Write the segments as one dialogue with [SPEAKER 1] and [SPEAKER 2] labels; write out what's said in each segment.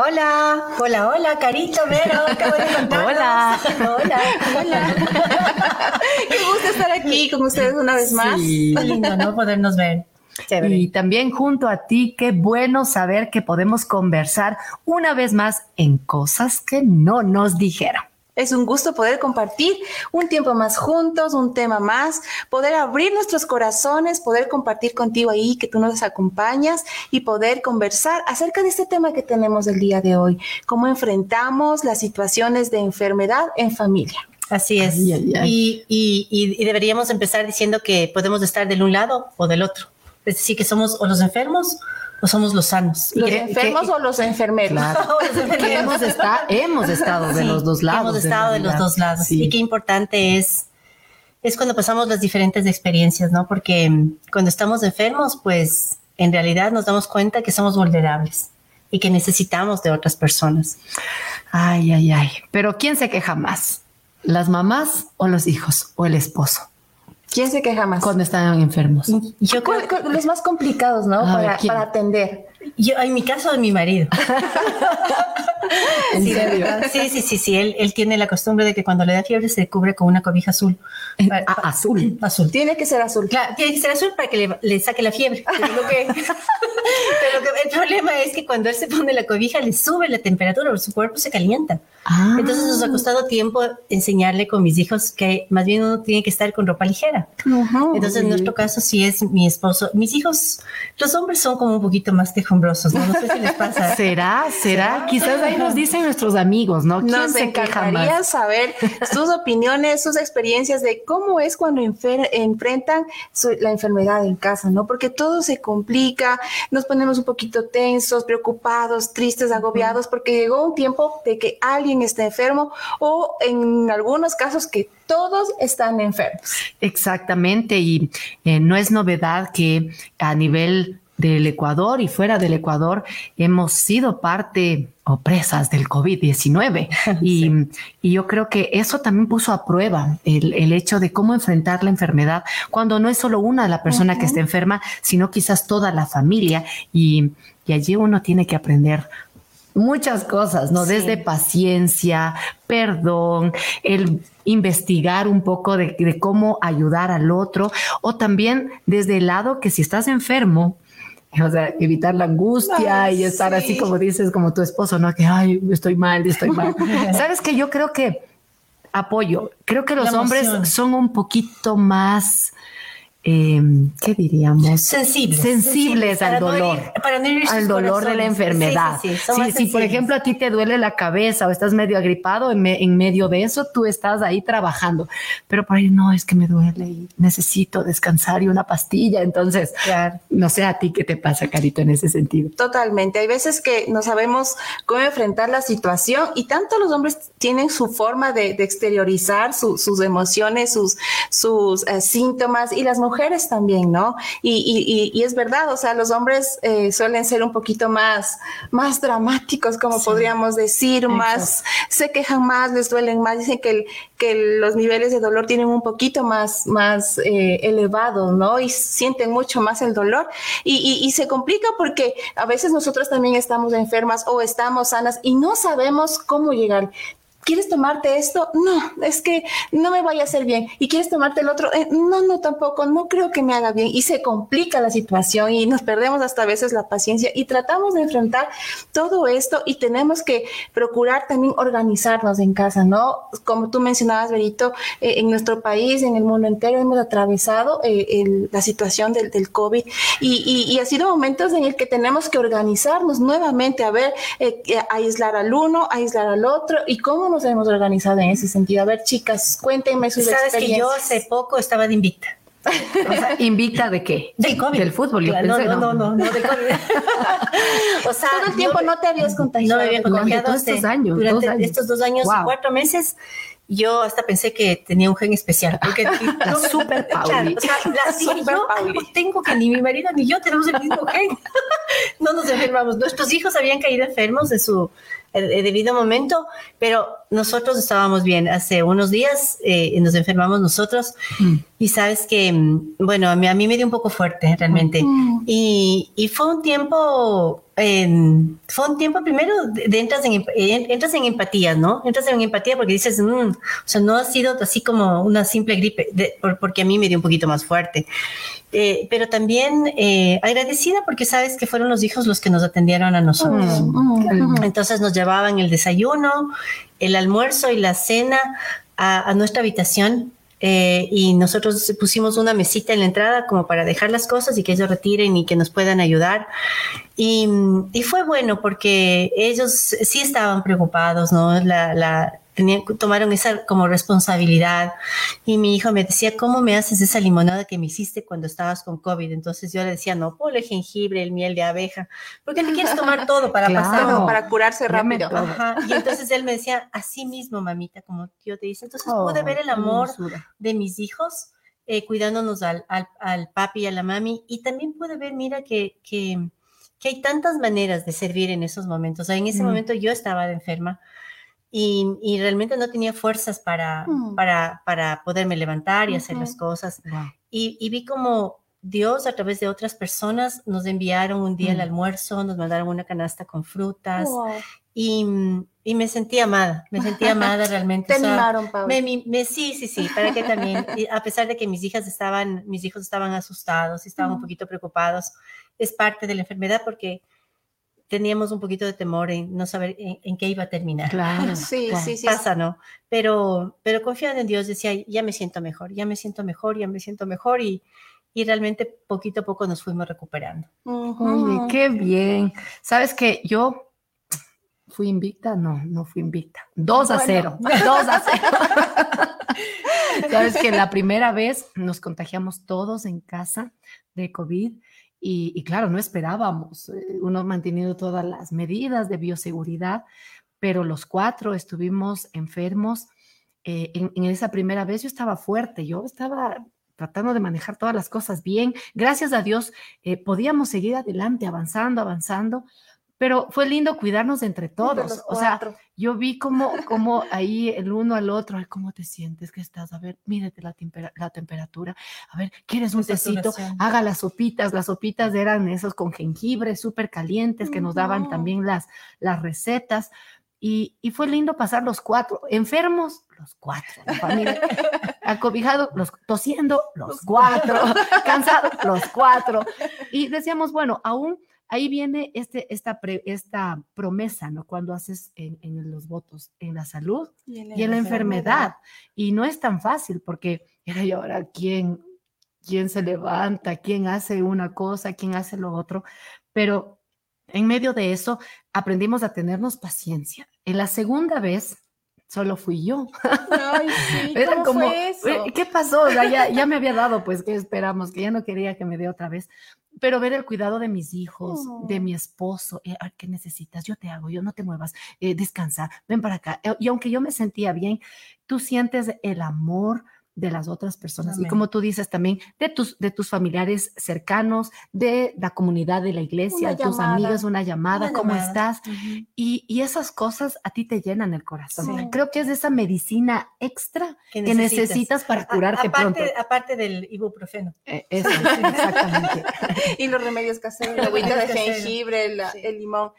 [SPEAKER 1] Hola, hola, hola, Carito, Vero, acabo de
[SPEAKER 2] Hola.
[SPEAKER 1] Hola, hola.
[SPEAKER 3] Qué gusto estar aquí con ustedes una vez más.
[SPEAKER 2] Sí.
[SPEAKER 1] Lindo, ¿no? Podernos ver. Chévere.
[SPEAKER 2] Y también junto a ti, qué bueno saber que podemos conversar una vez más en cosas que no nos dijeron.
[SPEAKER 3] Es un gusto poder compartir un tiempo más juntos, un tema más, poder abrir nuestros corazones, poder compartir contigo ahí, que tú nos acompañas y poder conversar acerca de este tema que tenemos el día de hoy, cómo enfrentamos las situaciones de enfermedad en familia.
[SPEAKER 1] Así es.
[SPEAKER 2] Ay, ay, ay.
[SPEAKER 1] Y, y- y- y deberíamos empezar diciendo que podemos estar del un lado o del otro. Es decir, que somos o los enfermos o somos los sanos.
[SPEAKER 3] ¿Los enfermos
[SPEAKER 1] que-
[SPEAKER 3] o los enfermeros?
[SPEAKER 2] Claro. hemos, esta- hemos estado de
[SPEAKER 1] Sí,
[SPEAKER 2] los dos lados.
[SPEAKER 1] Hemos estado de los dos lados.
[SPEAKER 2] Sí.
[SPEAKER 1] Y qué importante es, es cuando pasamos las diferentes experiencias, ¿no? Porque mm, cuando estamos enfermos, pues en realidad nos damos cuenta que somos vulnerables y que necesitamos de otras personas.
[SPEAKER 2] Ay, ay, ay. Pero ¿quién se queja más? ¿Las mamás o los hijos o el esposo
[SPEAKER 3] ¿Quién se queja más?
[SPEAKER 2] cuando están enfermos?
[SPEAKER 1] Yo creo,
[SPEAKER 3] ¿Cuál- cuál- los más complicados, ¿no?
[SPEAKER 2] Ver,
[SPEAKER 3] Para, para atender.
[SPEAKER 1] Yo, en mi caso, de mi marido.
[SPEAKER 2] ¿En
[SPEAKER 1] Sí,
[SPEAKER 2] serio?
[SPEAKER 1] Sí, sí, sí, sí. Él, él tiene la costumbre de que cuando le da fiebre se cubre con una cobija azul.
[SPEAKER 2] Ah,
[SPEAKER 1] pa-
[SPEAKER 2] azul.
[SPEAKER 1] Azul.
[SPEAKER 3] Tiene que ser azul.
[SPEAKER 1] Claro, tiene que ser azul para que le, le saque la fiebre. Pero, que, pero que- el problema es que cuando él se pone la cobija le sube la temperatura, su cuerpo se calienta.
[SPEAKER 2] Ah.
[SPEAKER 1] Entonces nos ha costado tiempo enseñarle con mis hijos que más bien uno tiene que estar con ropa ligera.
[SPEAKER 3] Ujú.
[SPEAKER 1] Entonces en nuestro caso sí es mi esposo. Mis hijos, los hombres son como un poquito más quejumbrosos, ¿no? No sé si les pasa.
[SPEAKER 2] ¿Será? ¿Será? Quizás ahí nos dicen nuestros amigos, ¿no? ¿Quién
[SPEAKER 3] Nos
[SPEAKER 2] se queja
[SPEAKER 3] encantaría
[SPEAKER 2] más?
[SPEAKER 3] saber sus opiniones, sus experiencias de cómo es cuando enfer- enfrentan su- la enfermedad en casa, ¿no? Porque todo se complica, nos ponemos un poquito tensos, preocupados, tristes, agobiados, porque llegó un tiempo de que alguien está enfermo o en algunos casos que todos están enfermos.
[SPEAKER 2] Exactamente, y eh, no es novedad que a nivel del Ecuador y fuera del Ecuador hemos sido parte o presas del COVID-19 y, y yo creo que eso también puso a prueba el, el hecho de cómo enfrentar la enfermedad cuando no es solo una la persona que está enferma, sino quizás toda la familia y, y allí uno tiene que aprender muchas cosas, ¿no?
[SPEAKER 1] Sí.
[SPEAKER 2] Desde paciencia, perdón, el investigar un poco de, de cómo ayudar al otro, o también desde el lado que si estás enfermo, o sea, evitar la angustia
[SPEAKER 3] Ay,
[SPEAKER 2] y estar así
[SPEAKER 3] sí.
[SPEAKER 2] como dices, como tu esposo, ¿no? Que, ay, estoy mal, estoy mal. Sabes que yo creo que apoyo, creo que los hombres son un poquito más, eh, ¿qué diríamos?
[SPEAKER 1] Sensibles.
[SPEAKER 2] Sensibles al
[SPEAKER 1] no
[SPEAKER 2] dolor.
[SPEAKER 1] para no
[SPEAKER 2] al dolor de la enfermedad.
[SPEAKER 1] Sí, sí,
[SPEAKER 2] si por ejemplo a ti te duele la cabeza o estás medio agripado, en, me- en medio de eso tú estás ahí trabajando. Pero por ahí no, es que me duele y necesito descansar y una pastilla. Entonces,
[SPEAKER 1] Claro.
[SPEAKER 2] no sé a ti qué te pasa, Carito, en ese sentido.
[SPEAKER 3] Totalmente. Hay veces que no sabemos cómo enfrentar la situación y tanto los hombres tienen su forma de, de exteriorizar su- sus emociones, sus, sus eh, síntomas y las mujeres también, ¿no? Y, y- y- es verdad, o sea, los hombres eh, suelen ser un poquito más, más dramáticos, como
[SPEAKER 1] Sí.
[SPEAKER 3] podríamos decir, más, se quejan más, les duelen más, dicen que, el- que los niveles de dolor tienen un poquito más, más eh, elevados, ¿no? Y sienten mucho más el dolor. Y- y se complica porque a veces nosotros también estamos enfermas o estamos sanas y no sabemos cómo llegar. ¿Quieres tomarte esto? No, es que no me vaya a hacer bien. ¿Y quieres tomarte el otro? Eh, no, no, tampoco, no creo que me haga bien. Y se complica la situación y nos perdemos hasta a veces la paciencia y tratamos de enfrentar todo esto y tenemos que procurar también organizarnos en casa, ¿no? Como tú mencionabas, Berito, eh, en nuestro país, en el mundo entero, hemos atravesado eh, el- la situación del, del COVID y, y- y ha sido momentos en el que tenemos que organizarnos nuevamente, a ver, eh, eh, aislar al uno, aislar al otro y cómo nos hemos organizado en ese sentido. A ver, chicas, cuéntenme sus
[SPEAKER 1] Sabes que yo
[SPEAKER 3] experiencias.
[SPEAKER 1] hace poco estaba de invicta.
[SPEAKER 2] O sea, ¿Invicta de qué?
[SPEAKER 1] Del COVID.
[SPEAKER 2] Del fútbol, yo
[SPEAKER 1] Claro,
[SPEAKER 2] pensé,
[SPEAKER 1] no, no, no, no, no, del COVID. o sea,
[SPEAKER 3] Todo el tiempo no te habías contagiado.
[SPEAKER 1] no me había
[SPEAKER 2] Durante
[SPEAKER 1] contagiado
[SPEAKER 2] todos estos años,
[SPEAKER 1] durante
[SPEAKER 2] dos años.
[SPEAKER 1] estos dos años
[SPEAKER 2] Wow.
[SPEAKER 1] y cuatro meses. Yo hasta pensé que tenía un gen especial. Porque
[SPEAKER 2] La super Pauli.
[SPEAKER 1] Claro, o sea, la dije
[SPEAKER 3] Super
[SPEAKER 1] yo
[SPEAKER 3] Pauli.
[SPEAKER 1] no tengo que ni mi marido ni yo tenemos el mismo gen. no nos enfermamos. Nuestros hijos habían caído enfermos de su debido momento, pero nosotros estábamos bien. Hace unos días eh, nos enfermamos nosotros
[SPEAKER 2] Mm.
[SPEAKER 1] y sabes que, mm, bueno, a mí, a mí me dio un poco fuerte realmente.
[SPEAKER 3] Mm.
[SPEAKER 1] Y, y fue un tiempo fue un tiempo primero de, entras, en, entras en empatía, ¿no? Entras en empatía porque dices, mm", o sea, no ha sido así como una simple gripe, porque a mí me dio un poquito más fuerte. Eh, pero también eh, agradecida porque sabes que fueron los hijos los que nos atendieron a nosotros. Mm, Entonces nos llevaban el desayuno, el almuerzo y la cena a, a nuestra habitación eh, y nosotros pusimos una mesita en la entrada como para dejar las cosas y que ellos retiren y que nos puedan ayudar. Y, y fue bueno porque ellos sí estaban preocupados, ¿no? La, la, tomaron esa como responsabilidad. Y mi hijo me decía, ¿cómo me haces esa limonada que me hiciste cuando estabas con COVID? Entonces yo le decía, no, ponle jengibre, el miel de abeja, porque te quieres tomar todo para pasar.
[SPEAKER 3] Para curarse rápido.
[SPEAKER 1] Y entonces él me decía, así mismo, mamita, como tío te dice. Entonces pude ver el amor de mis hijos. Eh, cuidándonos al, al, al, papi y a la mami, y también pude ver, mira, que, que, que hay tantas maneras de servir en esos momentos. O sea, en ese momento yo estaba enferma, y, realmente no tenía fuerzas para, mm. para, para poderme levantar y hacer las cosas. Y, vi como Dios a través de otras personas nos enviaron un día el mm. almuerzo, nos mandaron una canasta con frutas y, y, me sentí amada, me sentí amada realmente.
[SPEAKER 3] Te animaron, Pablo.
[SPEAKER 1] Me, sí, sí, sí, para que también, a pesar de que mis hijas estaban, mis hijos estaban asustados y estaban un poquito preocupados, es parte de la enfermedad porque teníamos un poquito de temor en no saber en, qué iba a terminar.
[SPEAKER 2] Claro,
[SPEAKER 3] sí, sí, sí.
[SPEAKER 1] Pasa, ¿no? Pero, pero confiando en Dios, decía, ya me siento mejor, ya me siento mejor, ya me siento mejor y, y realmente poquito a poco nos fuimos recuperando.
[SPEAKER 2] qué bien. Sabes que yo fui invicta, no, no fui invicta. Dos a cero, dos a cero. Sabes que la primera vez nos contagiamos todos en casa de COVID y, claro, no esperábamos, eh, uno manteniendo todas las medidas de bioseguridad, pero los cuatro estuvimos enfermos. Eh, en, esa primera vez yo estaba fuerte, yo estaba tratando de manejar todas las cosas bien. Gracias a Dios eh, podíamos seguir adelante, avanzando, avanzando, pero fue lindo cuidarnos entre todos. O sea, yo vi como, como ahí el uno al otro, ay, ¿cómo te sientes? ¿Qué estás? A ver, mírate la, la temperatura. A ver, ¿quieres un tecito? Haga las sopitas. Las sopitas eran esos con jengibre súper calientes que nos daban también las, las recetas. Y, y, fue lindo pasar los cuatro, enfermos, los cuatro, la familia, acobijados, los tosiendo, los cuatro, cansados, los cuatro. Y decíamos, bueno, aún ahí viene este, esta, esta promesa, ¿no? Cuando haces en, los votos, en la salud y en la, enfermedad. Y no es tan fácil porque era yo ahora quién, quién se levanta, quién hace una cosa, quién hace lo otro. Pero en medio de eso aprendimos a tenernos paciencia. En la segunda vez, solo fui yo.
[SPEAKER 3] Ay, sí, ¿cómo como, fue eso?
[SPEAKER 2] ¿qué pasó? ya, ya, me había dado, pues, ¿qué esperamos? Que ya no quería que me dé otra vez pero ver el cuidado de mis hijos, de mi esposo, eh, ¿qué necesitas? Yo te hago, yo no te muevas, eh, descansa, ven para acá. Eh, y aunque yo me sentía bien, tú sientes el amor, de las otras personas. Y como tú dices también, de tus, de tus familiares cercanos, de la comunidad de la iglesia, de tus amigos, una llamada, ¿cómo estás? y, y, esas cosas a ti te llenan el corazón. Creo que es esa medicina extra que necesitas, para curarte
[SPEAKER 1] aparte,
[SPEAKER 2] pronto.
[SPEAKER 1] Aparte del ibuprofeno.
[SPEAKER 2] Eh, eso, exactamente.
[SPEAKER 3] y los remedios caseros, la agüita de jengibre, el limón.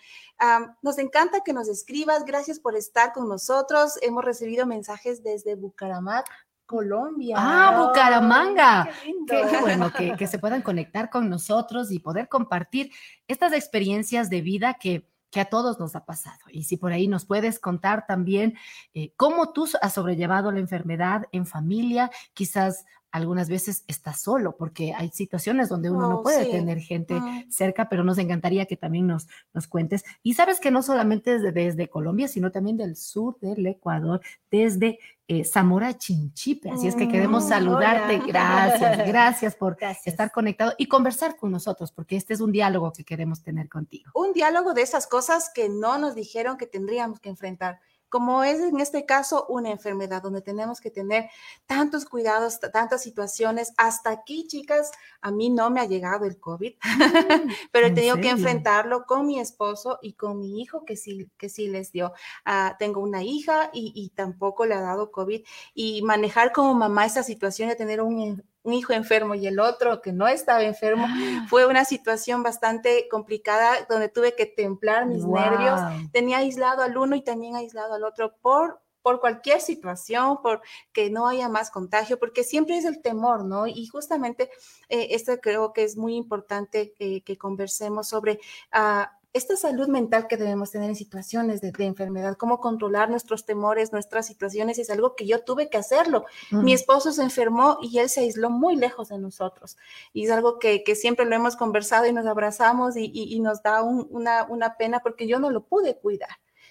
[SPEAKER 3] nos encanta que nos escribas, gracias por estar con nosotros. Hemos recibido mensajes desde Bucaramanga, Colombia.
[SPEAKER 2] Ah, Bucaramanga. qué, bueno que, se puedan conectar con nosotros y poder compartir estas experiencias de vida que, que a todos nos ha pasado. Y si por ahí nos puedes contar también eh, cómo tú has sobrellevado la enfermedad en familia, quizás algunas veces estás solo, porque hay situaciones donde uno no oh, puede tener gente cerca, pero nos encantaría que también nos, nos cuentes. Y sabes que no solamente desde, desde Colombia, sino también del sur del Ecuador, desde eh, Zamora Chinchipe. Así es que queremos mm, saludarte. Gracias, gracias por estar conectado y conversar con nosotros, porque este es un diálogo que queremos tener contigo.
[SPEAKER 3] Un diálogo de esas cosas que no nos dijeron que tendríamos que enfrentar como es en este caso una enfermedad donde tenemos que tener tantos cuidados, tantas situaciones. Hasta aquí, chicas, a mí no me ha llegado el COVID, pero he tenido que enfrentarlo con mi esposo y con mi hijo que sí, que sí les dio. Ah, tengo una hija y, tampoco le ha dado COVID y manejar como mamá esa situación de tener un, un hijo enfermo y el otro que no estaba enfermo. Ah. Fue una situación bastante complicada donde tuve que templar mis nervios. Tenía aislado al uno y también aislado al otro por por cualquier situación, por que no haya más contagio, porque siempre es el temor, ¿no? Y justamente eh, esto creo que es muy importante que conversemos sobre uh, esta salud mental que debemos tener en situaciones de, enfermedad, cómo controlar nuestros temores, nuestras situaciones, es algo que yo tuve que hacerlo. Mi esposo se enfermó y él se aisló muy lejos de nosotros. Y es algo que, siempre lo hemos conversado y nos abrazamos y, nos da una, una pena porque yo no lo pude cuidar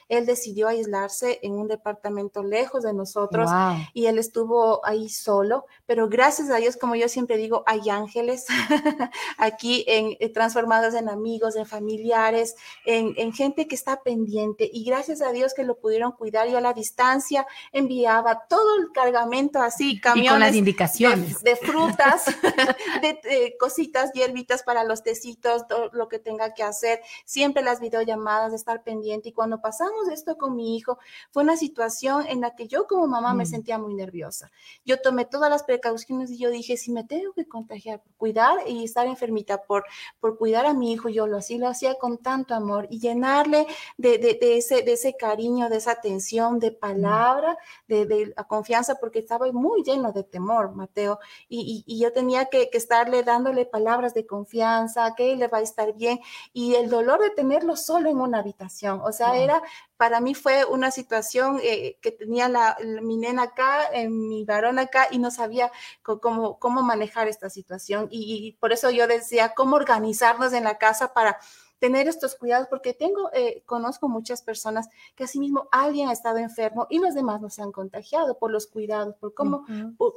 [SPEAKER 3] él decidió aislarse en un departamento lejos de nosotros y él estuvo ahí solo, pero gracias a Dios, como yo siempre digo, hay ángeles aquí en, eh, transformados en amigos, en familiares, en, gente que está pendiente y gracias a Dios que lo pudieron cuidar. Yo a la distancia enviaba todo el cargamento así, camiones. con
[SPEAKER 2] las indicaciones.
[SPEAKER 3] De, frutas, de, cositas, hierbitas para los tecitos, todo lo que tenga que hacer. Siempre las videollamadas, de estar pendiente y cuando pasamos esto con mi hijo, fue una situación en la que yo como mamá me mm. sentía muy nerviosa. Yo tomé todas las precauciones y yo dije, si me tengo que contagiar cuidar y estar enfermita por, por cuidar a mi hijo, yo lo así lo hacía con tanto amor y llenarle de, de, ese, de ese cariño, de esa atención, de palabra, de, de, la confianza, porque estaba muy lleno de temor, Mateo, y, y, yo tenía que, que, estarle dándole palabras de confianza, que él le va a estar bien, y el dolor de tenerlo solo en una habitación, o sea, era para mí fue una situación eh, que tenía la, mi nena acá, eh, mi varón acá, y no sabía cómo, cómo manejar esta situación. y, por eso yo decía, cómo organizarnos en la casa para tener estos cuidados, porque tengo, eh, conozco muchas personas que asimismo alguien ha estado enfermo y los demás no se han contagiado por los cuidados, por cómo,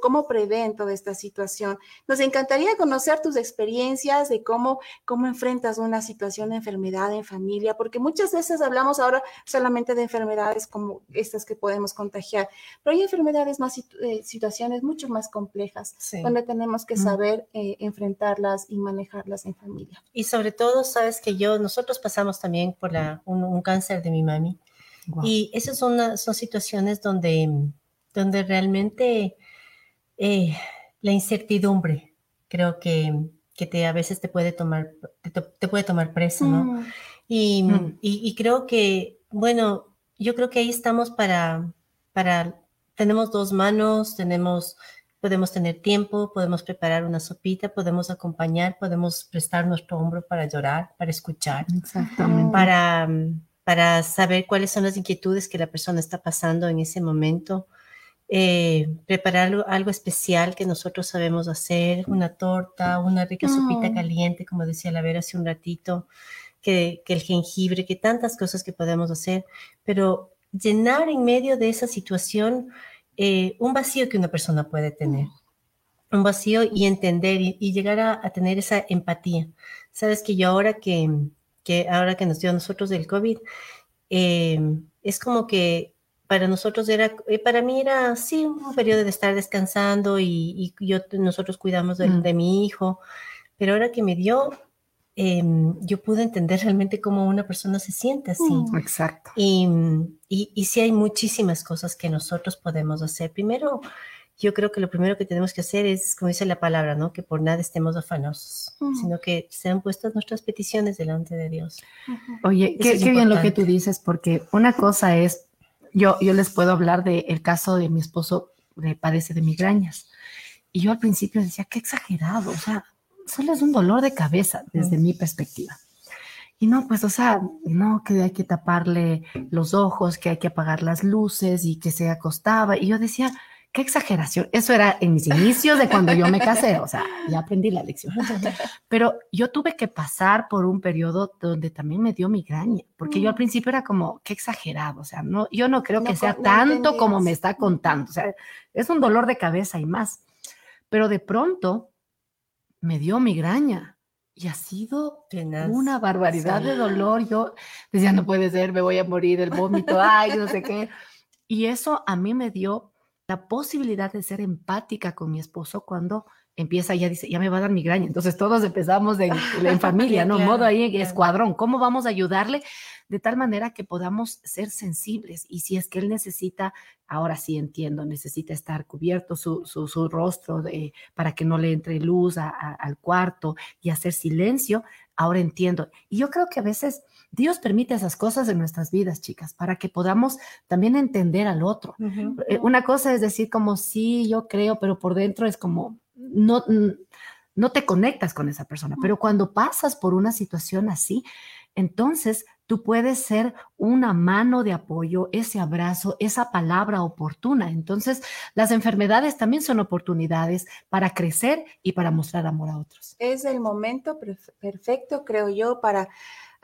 [SPEAKER 3] cómo prevén toda esta situación. Nos encantaría conocer tus experiencias de cómo, cómo enfrentas una situación de enfermedad en familia, porque muchas veces hablamos ahora solamente de enfermedades como estas que podemos contagiar, pero hay enfermedades más, eh, situaciones mucho más complejas, donde tenemos que saber eh, enfrentarlas y manejarlas en familia.
[SPEAKER 1] Y sobre todo, sabes que yo nosotros pasamos también por la, un, cáncer de mi mami. Y esas son, son situaciones donde, donde realmente eh, la incertidumbre creo que, que, te, a veces te puede tomar, te, puede tomar presa, ¿no? Mm. Y, mm. y, y, creo que, bueno, yo creo que ahí estamos para, para, tenemos dos manos, tenemos podemos tener tiempo, podemos preparar una sopita, podemos acompañar, podemos prestar nuestro hombro para llorar, para escuchar, Para, para saber cuáles son las inquietudes que la persona está pasando en ese momento. Eh, preparar algo especial que nosotros sabemos hacer, una torta, una rica sopita mm. caliente, como decía la Vera hace un ratito, que, que el jengibre, que tantas cosas que podemos hacer, pero llenar en medio de esa situación eh, un vacío que una persona puede tener, un vacío y entender y, llegar a, tener esa empatía. Sabes que yo ahora que, que ahora que nos dio a nosotros el COVID, eh, es como que para nosotros era, eh, para mí era, sí, un periodo de estar descansando y, yo, nosotros cuidamos de, mm. de mi hijo, pero ahora que me dio, Em, yo pude entender realmente cómo una persona se siente así.
[SPEAKER 2] Mm. Exacto.
[SPEAKER 1] Y, y, y, sí hay muchísimas cosas que nosotros podemos hacer. Primero, yo creo que lo primero que tenemos que hacer es, como dice la palabra, ¿no? Que por nada estemos afanosos, mm. sino que sean puestas nuestras peticiones delante de Dios.
[SPEAKER 2] Oye, qué, bien lo que tú dices, porque una cosa es, yo, yo les puedo hablar del caso de mi esposo que padece de migrañas. Y yo al principio decía, qué exagerado, o sea, solo es un dolor de cabeza desde mi perspectiva. Y no, pues, o sea, no, que hay que taparle los ojos, que hay que apagar las luces y que se acostaba. Y yo decía, qué exageración. Eso era en mis inicios de cuando yo me casé, o sea, ya aprendí la lección. Pero yo tuve que pasar por un periodo donde también me dio migraña, porque yo al mm. principio era como, qué exagerado, o sea, no, yo no creo que sea tanto como me está contando, o sea, es un dolor de cabeza y más. Pero de pronto me dio migraña y ha sido una barbaridad de dolor. Yo decía, no puede ser, me voy a morir, el vómito, ay, no sé qué. Y eso a mí me dio la posibilidad de ser empática con mi esposo cuando empieza, ya dice, ya me va a dar migraña. Entonces todos empezamos en, en familia, ¿no? Modo ahí en escuadrón. ¿Cómo vamos a ayudarle? De tal manera que podamos ser sensibles. Y si es que él necesita, ahora sí entiendo, necesita estar cubierto su, su, su rostro de, para que no le entre luz a, a, al cuarto y hacer silencio, ahora entiendo. Y yo creo que a veces Dios permite esas cosas en nuestras vidas, chicas, para que podamos también entender al otro. Uh -huh. Una cosa es decir como, sí, yo creo, pero por dentro es como, no, no te conectas con esa persona. Pero cuando pasas por una situación así, entonces tú puedes ser una mano de apoyo, ese abrazo, esa palabra oportuna. Entonces, las enfermedades también son oportunidades para crecer y para mostrar amor a otros.
[SPEAKER 3] Es el momento perfecto, creo yo, para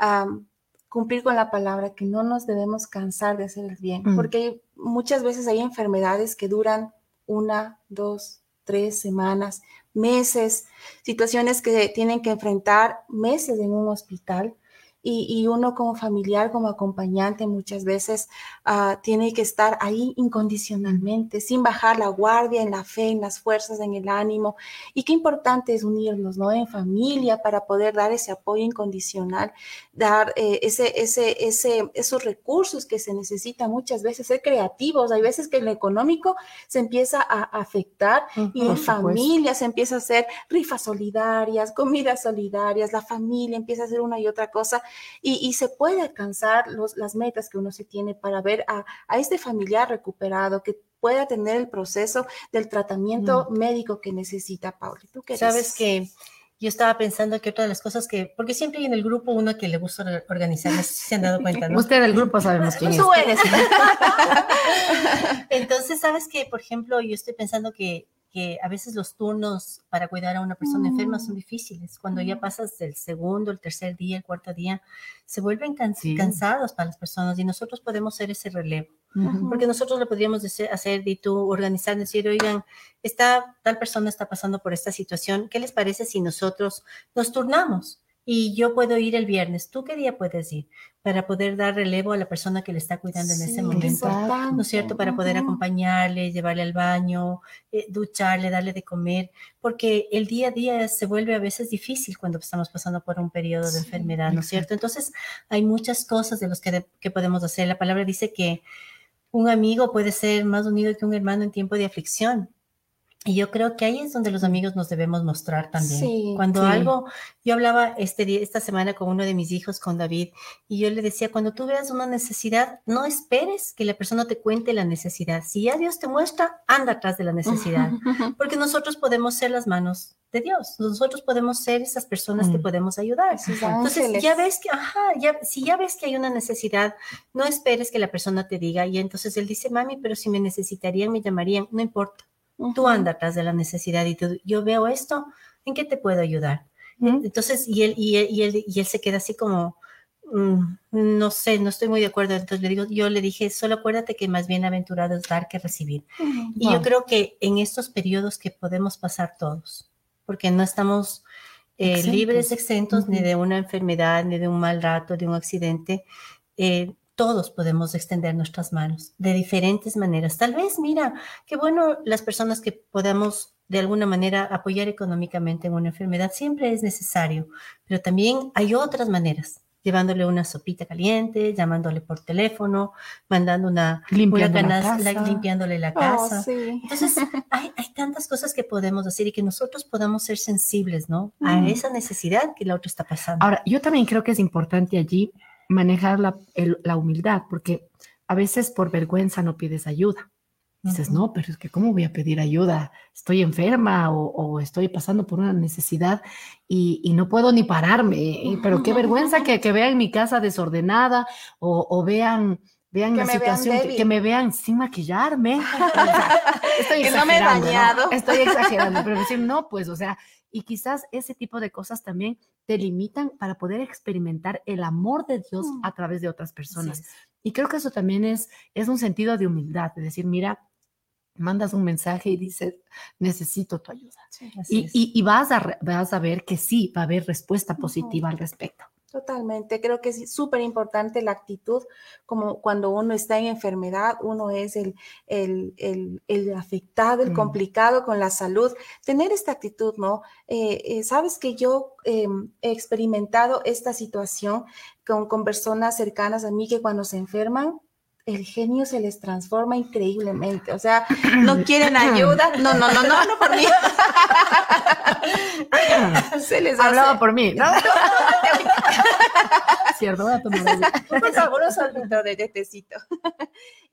[SPEAKER 3] um, cumplir con la palabra, que no nos debemos cansar de hacer el bien, mm. porque muchas veces hay enfermedades que duran una, dos, tres semanas, meses, situaciones que tienen que enfrentar meses en un hospital y, y, uno como familiar, como acompañante, muchas veces uh, tiene que estar ahí incondicionalmente, sin bajar la guardia en la fe, en las fuerzas, en el ánimo. Y qué importante es unirnos, ¿no? En familia para poder dar ese apoyo incondicional, dar eh, ese, ese, ese, esos recursos que se necesitan muchas veces, ser creativos. Hay veces que en lo económico se empieza a afectar uh -huh, y en familia se empieza a hacer rifas solidarias, comidas solidarias, la familia empieza a hacer una y otra cosa y, y se puede alcanzar los, las metas que uno se tiene para ver a, a este familiar recuperado que pueda tener el proceso del tratamiento mm. médico que necesita, Pauli.
[SPEAKER 1] ¿Tú qué Sabes que yo estaba pensando que otra de las cosas que, porque siempre hay en el grupo uno que le gusta organizar, no sé si se han dado cuenta, ¿no?
[SPEAKER 2] Usted del grupo sabemos quién
[SPEAKER 1] Tú eres. Entonces, sabes que, por ejemplo, yo estoy pensando que que a veces los turnos para cuidar a una persona mm. enferma son difíciles. Cuando ya pasas el segundo, el tercer día, el cuarto día, se vuelven cans sí. cansados para las personas y nosotros podemos ser ese relevo. Uh -huh. Porque nosotros lo podríamos hacer y tú organizar, decir, oigan, esta tal persona está pasando por esta situación, ¿qué les parece si nosotros nos turnamos? Y yo puedo ir el viernes. ¿Tú qué día puedes ir? Para poder dar relevo a la persona que le está cuidando en sí, ese momento, ¿no es cierto? Para poder acompañarle, llevarle al baño, eh, ducharle, darle de comer, porque el día a día se vuelve a veces difícil cuando estamos pasando por un periodo de sí, enfermedad, ¿no es cierto? Entonces, hay muchas cosas de las que, que podemos hacer. La palabra dice que un amigo puede ser más unido que un hermano en tiempo de aflicción. Y yo creo que ahí es donde los amigos nos debemos mostrar también. Sí, cuando sí. algo, yo hablaba este, esta semana con uno de mis hijos, con David, y yo le decía, cuando tú veas una necesidad, no esperes que la persona te cuente la necesidad. Si ya Dios te muestra, anda atrás de la necesidad, porque nosotros podemos ser las manos de Dios. Nosotros podemos ser esas personas mm. que podemos ayudar. Entonces, ya ves que, ajá, ya, si ya ves que hay una necesidad, no esperes que la persona te diga, y entonces él dice, mami, pero si me necesitarían, me llamarían, no importa Uh -huh. Tú andas atrás de la necesidad y tú, yo veo esto, ¿en qué te puedo ayudar? Uh -huh. Entonces, y él, y, él, y, él, y él se queda así como, mm, no sé, no estoy muy de acuerdo. Entonces le digo, yo le dije, solo acuérdate que más bienaventurado es dar que recibir. Uh -huh. Y wow. yo creo que en estos periodos que podemos pasar todos, porque no estamos eh, exentos. libres, exentos ni de una enfermedad, ni de un mal rato, de un accidente, eh, todos podemos extender nuestras manos de diferentes maneras. Tal vez, mira, qué bueno las personas que podamos de alguna manera apoyar económicamente en una enfermedad siempre es necesario, pero también hay otras maneras llevándole una sopita caliente, llamándole por teléfono, mandando una,
[SPEAKER 2] Limpiando
[SPEAKER 1] una
[SPEAKER 2] canasta,
[SPEAKER 1] la, limpiándole la casa.
[SPEAKER 3] Oh, sí.
[SPEAKER 1] Entonces, hay, hay, tantas cosas que podemos hacer y que nosotros podamos ser sensibles, ¿no? A mm. esa necesidad que la otra está pasando.
[SPEAKER 2] Ahora, yo también creo que es importante allí manejar la, el, la, humildad, porque a veces por vergüenza no pides ayuda. Dices, uh -huh. no, pero es que ¿cómo voy a pedir ayuda? Estoy enferma o, o estoy pasando por una necesidad y, y, no puedo ni pararme, pero qué vergüenza que, que vean mi casa desordenada o, o vean vean que la situación, vean que, que, me vean sin maquillarme. O sea,
[SPEAKER 3] estoy que no me he bañado.
[SPEAKER 2] ¿no? Estoy exagerando, pero decir, no, pues, o sea, y quizás ese tipo de cosas también te limitan para poder experimentar el amor de Dios mm. a través de otras personas. Y creo que eso también es, es un sentido de humildad, de decir, mira, mandas un mensaje y dices, necesito tu ayuda. Sí, y, y, y, vas, a, vas a ver que sí, va a haber respuesta positiva uh -huh. al respecto.
[SPEAKER 3] Totalmente, creo que es súper importante la actitud, como cuando uno está en enfermedad, uno es el, el, el, afectado, el mm. complicado con la salud, tener esta actitud, ¿no? Eh, eh, Sabes que yo em, he experimentado esta situación con, con personas cercanas a mí que cuando se enferman, el genio se les transforma increíblemente. O sea, no quieren ayuda. No, no, no, no, no por mí.
[SPEAKER 2] se les Hablaba por mí, ¿no? Cierto, voy a tomar
[SPEAKER 3] un sabroso de tecito.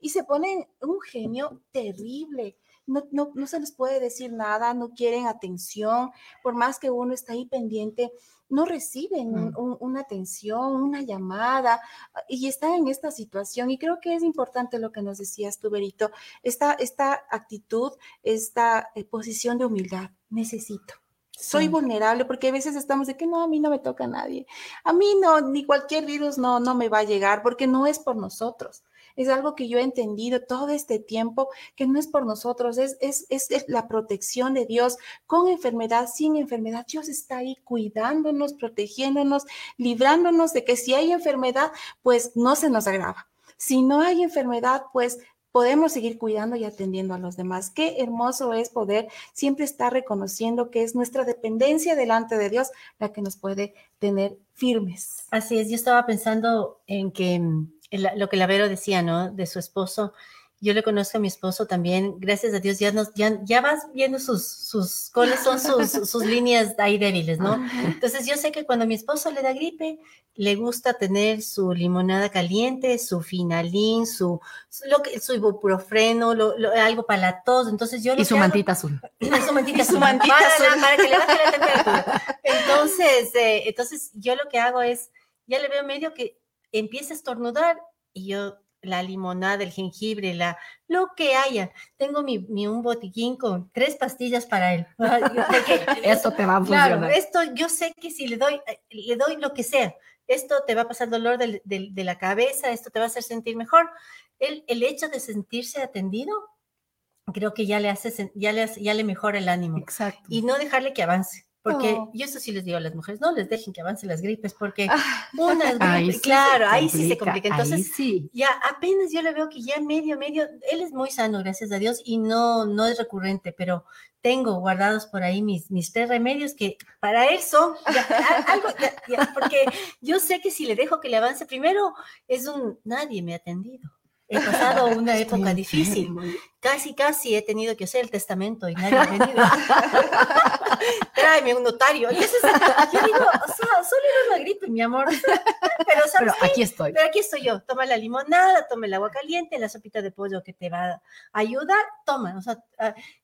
[SPEAKER 3] y se ponen un genio terrible no, no, se les puede decir nada, no quieren atención, por más que uno está ahí pendiente, no reciben una atención, una llamada y están en esta situación. Y creo que es importante lo que nos decías tú, Berito, esta, esta actitud, esta eh, posición de humildad. Necesito. Soy vulnerable porque a veces estamos de que no, a mí no me toca a nadie. A mí no, ni cualquier virus no, no me va a llegar porque no es por nosotros es algo que yo he entendido todo este tiempo, que no es por nosotros, es, es, es, la protección de Dios con enfermedad, sin enfermedad. Dios está ahí cuidándonos, protegiéndonos, librándonos de que si hay enfermedad, pues no se nos agrava. Si no hay enfermedad, pues podemos seguir cuidando y atendiendo a los demás. Qué hermoso es poder siempre estar reconociendo que es nuestra dependencia delante de Dios la que nos puede tener firmes.
[SPEAKER 1] Así es, yo estaba pensando en que lo que la Vero decía, ¿no? De su esposo. Yo le conozco a mi esposo también, gracias a Dios, ya, nos, ya, ya vas viendo sus, sus, cuáles son sus, sus líneas ahí débiles, ¿no? Entonces yo sé que cuando mi esposo le da gripe, le gusta tener su limonada caliente, su finalín, su, su, lo que, su ibuprofeno, lo, algo para tos, entonces yo...
[SPEAKER 2] Y su mantita azul.
[SPEAKER 1] Y su mantita azul. para, para, que le baje la temperatura. Entonces, eh, entonces yo lo que hago es, ya le veo medio que empieza a estornudar y yo la limonada, el jengibre, la, lo que haya. Tengo mi, un botiquín con tres pastillas para él.
[SPEAKER 2] esto te va a funcionar. Claro,
[SPEAKER 1] esto yo sé que si le doy, le doy lo que sea, esto te va a pasar dolor de, de, la cabeza, esto te va a hacer sentir mejor. El, el hecho de sentirse atendido, creo que ya le hace, ya le, ya le mejora el ánimo.
[SPEAKER 2] Exacto.
[SPEAKER 1] Y no dejarle que avance. Porque yo eso sí les digo a las mujeres, no les dejen que avancen las gripes, porque ah, una gripe, claro, ahí sí se complica. Entonces, ya apenas yo le veo que ya medio, medio, él es muy sano, gracias a Dios, y no, no es recurrente, pero tengo guardados por ahí mis, mis tres remedios que para eso, algo, porque yo sé que si le dejo que le avance primero, es un, nadie me ha atendido. He pasado una época difícil. Casi, casi he tenido que hacer el testamento y nadie ha venido. Tráeme un notario. Y eso yo digo, o sea, solo era una gripe, mi amor. Pero, ¿sabes
[SPEAKER 2] aquí estoy.
[SPEAKER 1] Pero aquí estoy yo. Toma la limonada, toma el agua caliente, la sopita de pollo que te va a ayudar. Toma. O sea,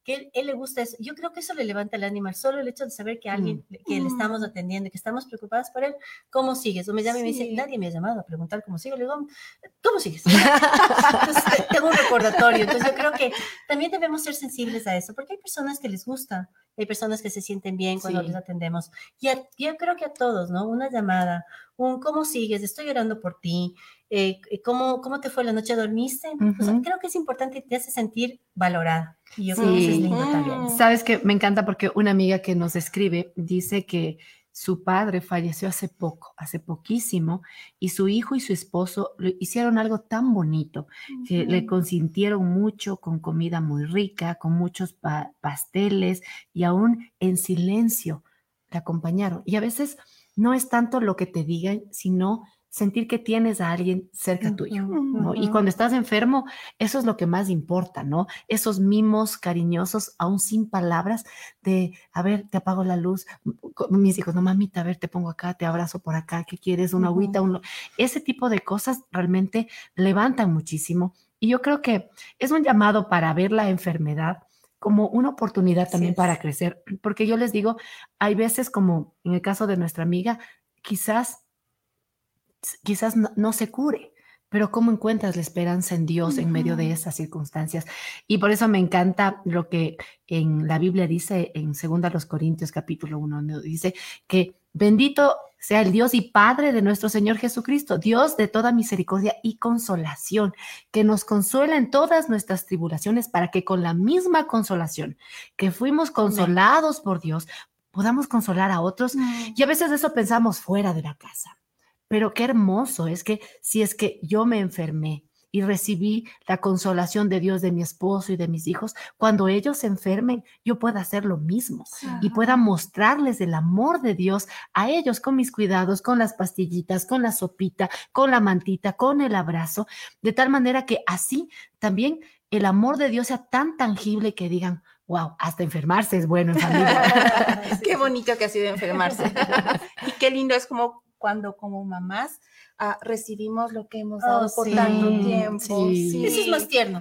[SPEAKER 1] que él, él le gusta eso. Yo creo que eso le levanta el ánimo. Solo el hecho de saber que alguien, mm. que le estamos atendiendo, que estamos preocupadas por él, ¿cómo sigues? O me llama y me dice, nadie me ha llamado a preguntar cómo sigo. Le digo, ¿cómo sigues? Entonces, tengo un recordatorio. Entonces, yo creo que también debemos ser sensibles a eso, porque hay personas que les gusta, hay personas que se sienten bien cuando les atendemos. Y yo creo que a todos, ¿no? Una llamada, un ¿cómo sigues? Estoy llorando por ti. Eh, ¿cómo, ¿Cómo te fue la noche? ¿Dormiste? creo que es importante y te hace sentir valorada. Y yo creo que eso es lindo también.
[SPEAKER 2] Sabes que me encanta porque una amiga que nos escribe dice que su padre falleció hace poco, hace poquísimo, y su hijo y su esposo hicieron algo tan bonito, que le consintieron mucho con comida muy rica, con muchos pasteles y aún en silencio le acompañaron. Y a veces no es tanto lo que te digan, sino sentir que tienes a alguien cerca tuyo, ¿no? Y cuando estás enfermo, eso es lo que más importa, ¿no? Esos mimos cariñosos, aún sin palabras, de, a ver, te apago la luz, mis hijos, no mamita, a ver, te pongo acá, te abrazo por acá, ¿qué quieres? Una agüita, un... ese tipo de cosas realmente levantan muchísimo. Y yo creo que es un llamado para ver la enfermedad como una oportunidad también para crecer, porque yo les digo, hay veces como en el caso de nuestra amiga, quizás quizás no, se cure, pero ¿cómo encuentras la esperanza en Dios en medio de esas circunstancias? Y por eso me encanta lo que en la Biblia dice en 2 Corintios capítulo 1, dice que bendito sea el Dios y Padre de nuestro Señor Jesucristo, Dios de toda misericordia y consolación, que nos consuela en todas nuestras tribulaciones para que con la misma consolación que fuimos consolados por Dios, podamos consolar a otros. Y a veces eso pensamos fuera de la casa Pero qué hermoso es que si es que yo me enfermé, y recibí la consolación de Dios de mi esposo y de mis hijos, cuando ellos se enfermen, yo pueda hacer lo mismo y pueda mostrarles el amor de Dios a ellos con mis cuidados, con las pastillitas, con la sopita, con la mantita, con el abrazo, de tal manera que así también el amor de Dios sea tan tangible que digan, wow, hasta enfermarse es bueno en familia.
[SPEAKER 3] qué bonito que ha sido enfermarse. y qué lindo es como cuando como mamás recibimos lo que hemos dado oh, por tanto tiempo.
[SPEAKER 1] Sí. Eso es más tierno.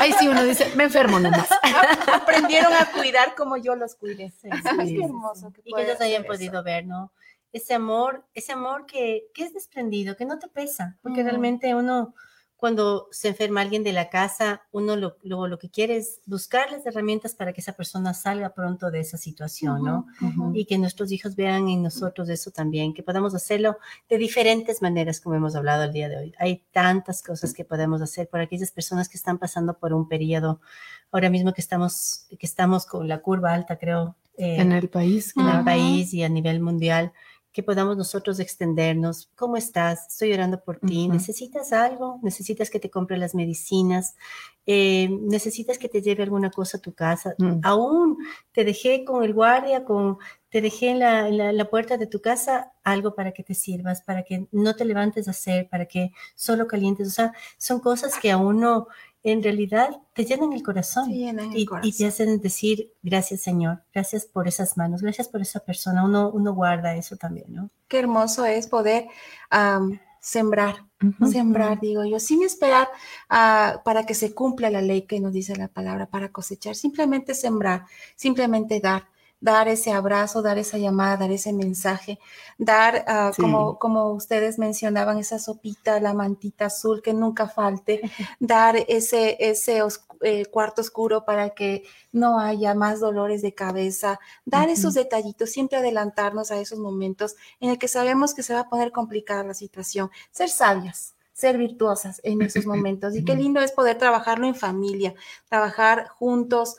[SPEAKER 2] ahí sí uno dice, me enfermo nomás.
[SPEAKER 3] Aprendieron a cuidar como yo los cuidé. Sí,
[SPEAKER 1] hermoso. Que y que ellos hayan podido ver, ¿no? Ese amor, ese amor que, que, es desprendido, que no te pesa, porque realmente uno cuando se enferma alguien de la casa, uno lo, lo, que quiere es buscarles herramientas para que esa persona salga pronto de esa situación, ¿no? Y que nuestros hijos vean en nosotros eso también, que podamos hacerlo de diferentes maneras, como hemos hablado el día de hoy. Hay tantas cosas que podemos hacer por aquellas personas que están pasando por un periodo, ahora mismo que estamos, que estamos con la curva alta, creo.
[SPEAKER 2] Eh, en el país.
[SPEAKER 1] En el país y a nivel mundial que podamos nosotros extendernos. ¿Cómo estás? Estoy orando por ti. ¿Necesitas algo? ¿Necesitas que te compre las medicinas? Eh, ¿Necesitas que te lleve alguna cosa a tu casa? Mm. Aún te dejé con el guardia, con, te dejé en la, la, puerta de tu casa algo para que te sirvas, para que no te levantes a hacer, para que solo calientes. O sea, son cosas que a uno en realidad te llenan el corazón, y, te hacen decir gracias Señor, gracias por esas manos, gracias por esa persona. Uno, uno guarda eso también, ¿no?
[SPEAKER 3] Qué hermoso es poder sembrar, sembrar, digo yo, sin esperar ah, para que se cumpla la ley que nos dice la palabra, para cosechar, simplemente sembrar, simplemente dar dar ese abrazo, dar esa llamada, dar ese mensaje, dar, ah, como, como ustedes mencionaban, esa sopita, la mantita azul que nunca falte, dar ese, ese eh, cuarto oscuro para que no haya más dolores de cabeza, dar esos detallitos, siempre adelantarnos a esos momentos en el que sabemos que se va a poner complicada la situación, ser sabias ser virtuosas en esos momentos. Y qué lindo es poder trabajarlo en familia, trabajar juntos,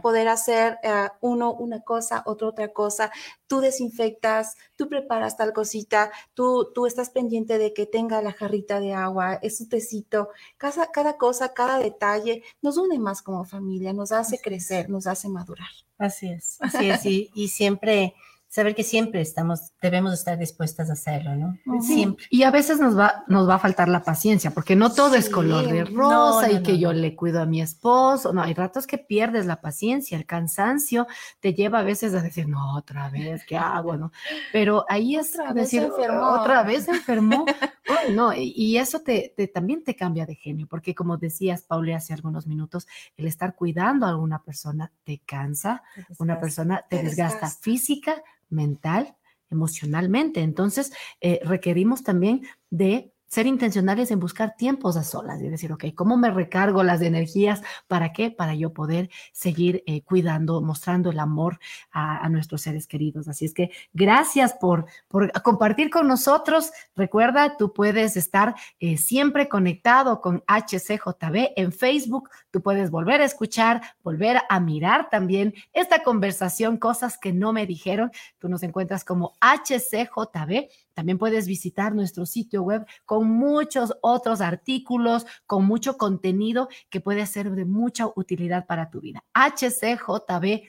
[SPEAKER 3] poder hacer eh, uno una cosa, otro otra cosa. Tú desinfectas, tú preparas tal cosita, tú, tú estás pendiente de que tenga la jarrita de agua, es un tecito. Cada, cada cosa, cada detalle nos une más como familia, nos hace crecer, nos hace madurar.
[SPEAKER 1] Así es, así es. y siempre saber que siempre estamos, debemos estar dispuestas a hacerlo, ¿no? Siempre.
[SPEAKER 2] Y a veces nos va, nos va a faltar la paciencia, porque no todo es color de rosa y que yo le cuido a mi esposo. No, hay ratos que pierdes la paciencia, el cansancio te lleva a veces a decir, no, otra vez, ¿qué hago? ¿no? Pero ahí es otra decir, vez enfermó. otra vez enfermó. no, y eso te, también te cambia de genio, porque como decías, Paule, hace algunos minutos, el estar cuidando a alguna persona te cansa, una persona te, desgasta física, mental, emocionalmente. Entonces, eh, requerimos también de ser intencionales en buscar tiempos a solas y decir, ok, ¿cómo me recargo las energías? ¿Para qué? Para yo poder seguir eh, cuidando, mostrando el amor a, nuestros seres queridos. Así es que gracias por, por compartir con nosotros. Recuerda, tú puedes estar eh, siempre conectado con HCJB en Facebook. Tú puedes volver a escuchar, volver a mirar también esta conversación, cosas que no me dijeron. Tú nos encuentras como HCJB también puedes visitar nuestro sitio web con muchos otros artículos, con mucho contenido que puede ser de mucha utilidad para tu vida. hcjb.org.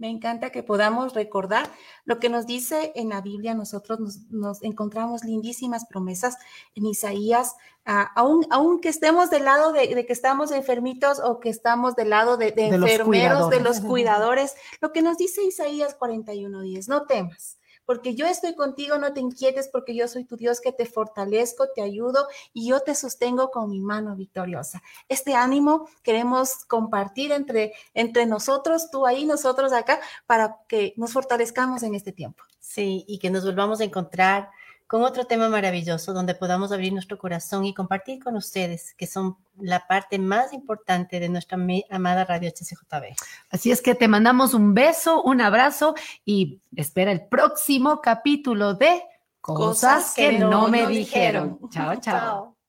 [SPEAKER 3] Me encanta que podamos recordar lo que nos dice en la Biblia. Nosotros nos, encontramos lindísimas promesas en Isaías, aun, que estemos del lado de, que estamos enfermitos o que estamos del lado de, enfermeros, de los cuidadores. Lo que nos dice Isaías 41.10, no temas porque yo estoy contigo, no te inquietes, porque yo soy tu Dios que te fortalezco, te ayudo y yo te sostengo con mi mano victoriosa. Este ánimo queremos compartir entre, entre nosotros, tú ahí, nosotros acá, para que nos fortalezcamos en este tiempo.
[SPEAKER 1] Sí, y que nos volvamos a encontrar con otro tema maravilloso donde podamos abrir nuestro corazón y compartir con ustedes, que son la parte más importante de nuestra amada radio HCJB.
[SPEAKER 2] Así es que te mandamos un beso, un abrazo y espera el próximo capítulo de Cosas, que, no, me dijeron. Chao, chao.